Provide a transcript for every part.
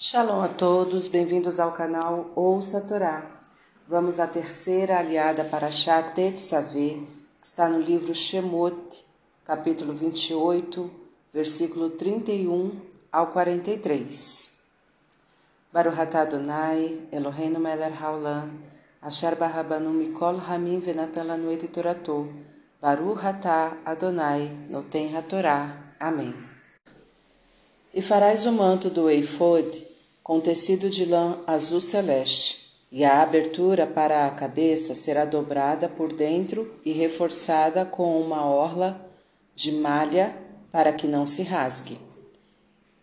Shalom a todos, bem-vindos ao canal Ouça a Torá. Vamos à terceira aliada para Shah Tetzaveh, que está no livro Shemot, capítulo 28, versículo 31 ao 43. Baruch atah Adonai, Eloheinu melech haolam, asher barabanu mikol hamim venatan lanu et torato, Baruch Adonai, noten hatorá. Amém. E farás o manto do eifod com tecido de lã azul celeste, e a abertura para a cabeça será dobrada por dentro e reforçada com uma orla de malha para que não se rasgue.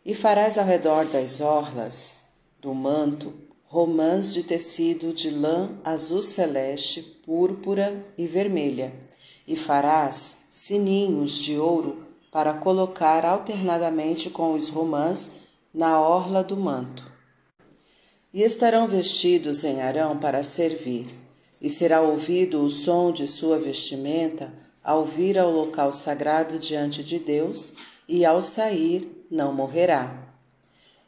E farás ao redor das orlas do manto romãs de tecido de lã azul celeste, púrpura e vermelha, e farás sininhos de ouro para colocar alternadamente com os romãs na orla do manto e estarão vestidos em Arão para servir, e será ouvido o som de sua vestimenta ao vir ao local sagrado diante de Deus, e ao sair não morrerá.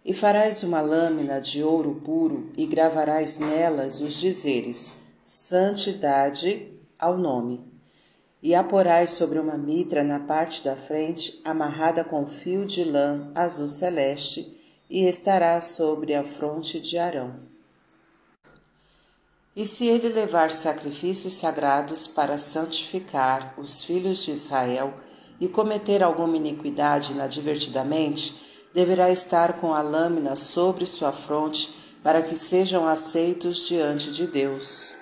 E farás uma lâmina de ouro puro e gravarás nelas os dizeres: Santidade ao nome. E a porás sobre uma mitra na parte da frente, amarrada com fio de lã azul celeste, e estará sobre a fronte de Arão. E se ele levar sacrifícios sagrados para santificar os filhos de Israel e cometer alguma iniquidade inadvertidamente, deverá estar com a lâmina sobre sua fronte para que sejam aceitos diante de Deus.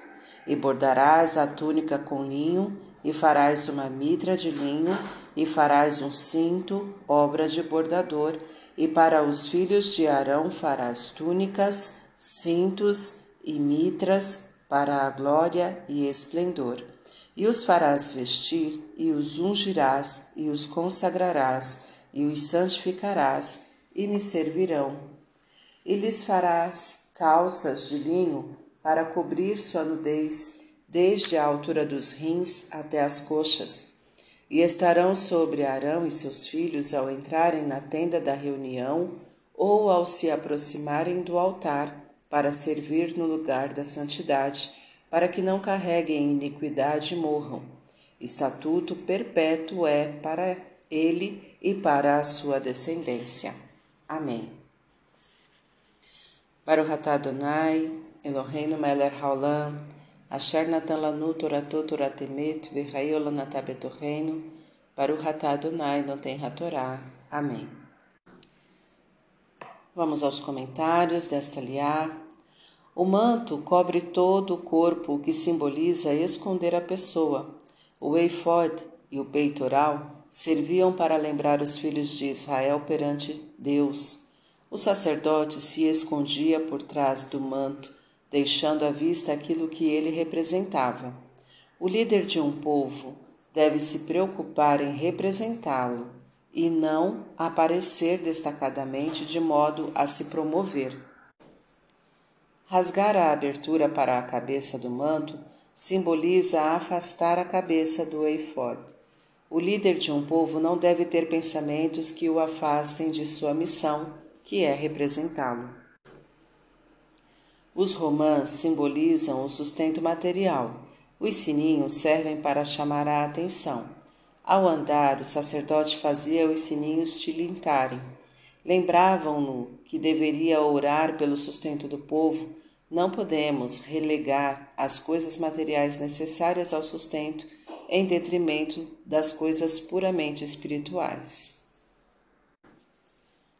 E bordarás a túnica com linho, e farás uma mitra de linho, e farás um cinto, obra de bordador, e para os filhos de Arão farás túnicas, cintos e mitras para a glória e esplendor. E os farás vestir, e os ungirás, e os consagrarás, e os santificarás, e me servirão. E lhes farás calças de linho para cobrir sua nudez, desde a altura dos rins até as coxas e estarão sobre Arão e seus filhos ao entrarem na tenda da reunião ou ao se aproximarem do altar para servir no lugar da santidade, para que não carreguem iniquidade e morram. Estatuto perpétuo é para ele e para a sua descendência. Amém. Baruch Adonai, Eloheinu melech haolam, Asher natan lanu torato toratemet v'chayo lanatá betorreino, Baruch atah Adonai noten hatorá. Amém. Vamos aos comentários desta liá. O manto cobre todo o corpo, que simboliza esconder a pessoa. O eifod e o peitoral serviam para lembrar os filhos de Israel perante Deus. O sacerdote se escondia por trás do manto deixando à vista aquilo que ele representava. O líder de um povo deve se preocupar em representá-lo e não aparecer destacadamente de modo a se promover. Rasgar a abertura para a cabeça do manto simboliza afastar a cabeça do eifod. O líder de um povo não deve ter pensamentos que o afastem de sua missão, que é representá-lo. Os romãs simbolizam o sustento material. Os sininhos servem para chamar a atenção. Ao andar, o sacerdote fazia os sininhos tilintarem. Lembravam-no que deveria orar pelo sustento do povo. Não podemos relegar as coisas materiais necessárias ao sustento em detrimento das coisas puramente espirituais.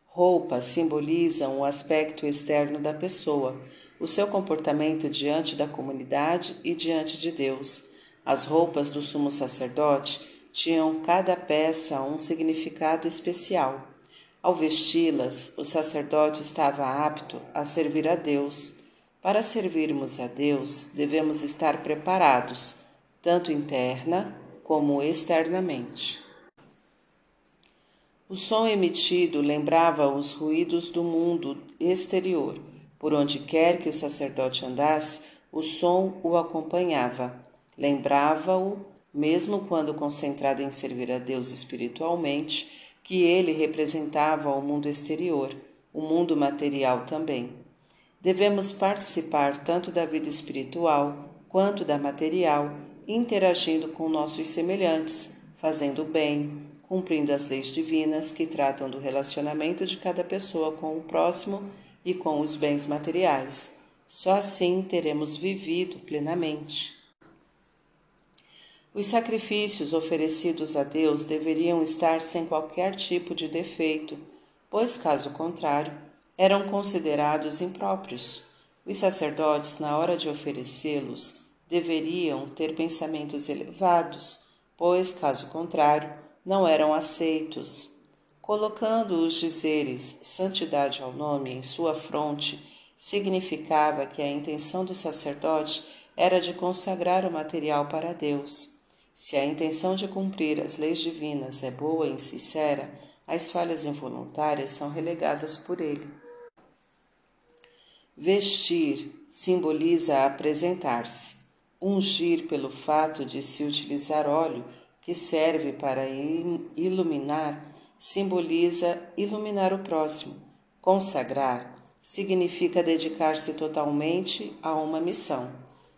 Roupas simbolizam o aspecto externo da pessoa o seu comportamento diante da comunidade e diante de Deus. As roupas do sumo sacerdote tinham cada peça um significado especial. Ao vesti-las, o sacerdote estava apto a servir a Deus. Para servirmos a Deus, devemos estar preparados, tanto interna como externamente. O som emitido lembrava os ruídos do mundo exterior por onde quer que o sacerdote andasse, o som o acompanhava, lembrava-o, mesmo quando concentrado em servir a Deus espiritualmente, que ele representava o mundo exterior, o mundo material também. Devemos participar tanto da vida espiritual quanto da material, interagindo com nossos semelhantes, fazendo o bem, cumprindo as leis divinas que tratam do relacionamento de cada pessoa com o próximo e com os bens materiais. Só assim teremos vivido plenamente. Os sacrifícios oferecidos a Deus deveriam estar sem qualquer tipo de defeito, pois, caso contrário, eram considerados impróprios. Os sacerdotes, na hora de oferecê-los, deveriam ter pensamentos elevados, pois, caso contrário, não eram aceitos. Colocando os dizeres santidade ao nome em sua fronte, significava que a intenção do sacerdote era de consagrar o material para Deus se a intenção de cumprir as leis divinas é boa e sincera, as falhas involuntárias são relegadas por ele. Vestir simboliza apresentar-se. Ungir, pelo fato de se utilizar óleo que serve para iluminar, simboliza iluminar o próximo. Consagrar significa dedicar-se totalmente a uma missão.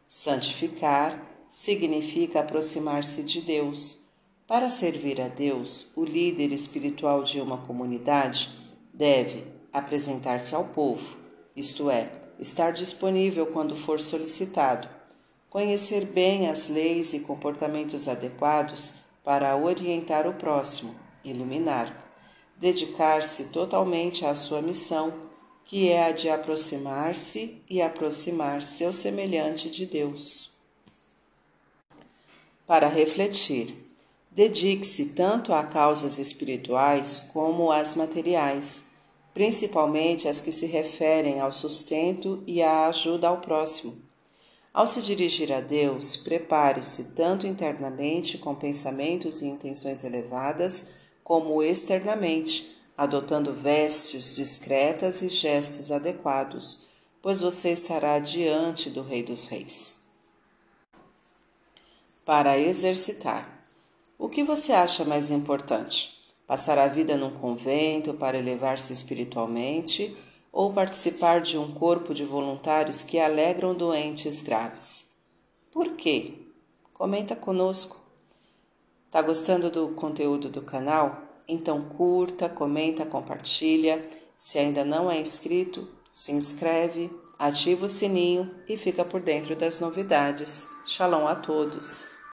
Santificar significa aproximar-se de Deus. Para servir a Deus, o líder espiritual de uma comunidade deve apresentar-se ao povo, isto é, estar disponível quando for solicitado, conhecer bem as leis e comportamentos adequados para orientar o próximo, iluminar, dedicar-se totalmente à sua missão, que é a de aproximar-se e aproximar seu semelhante de Deus para refletir. Dedique-se tanto a causas espirituais como às materiais, principalmente as que se referem ao sustento e à ajuda ao próximo. Ao se dirigir a Deus, prepare-se tanto internamente com pensamentos e intenções elevadas, como externamente, adotando vestes discretas e gestos adequados, pois você estará diante do Rei dos Reis para exercitar. O que você acha mais importante? Passar a vida num convento para elevar-se espiritualmente ou participar de um corpo de voluntários que alegram doentes graves? Por quê? Comenta conosco. Tá gostando do conteúdo do canal? Então curta, comenta, compartilha. Se ainda não é inscrito, se inscreve, ativa o sininho e fica por dentro das novidades. Shalom a todos!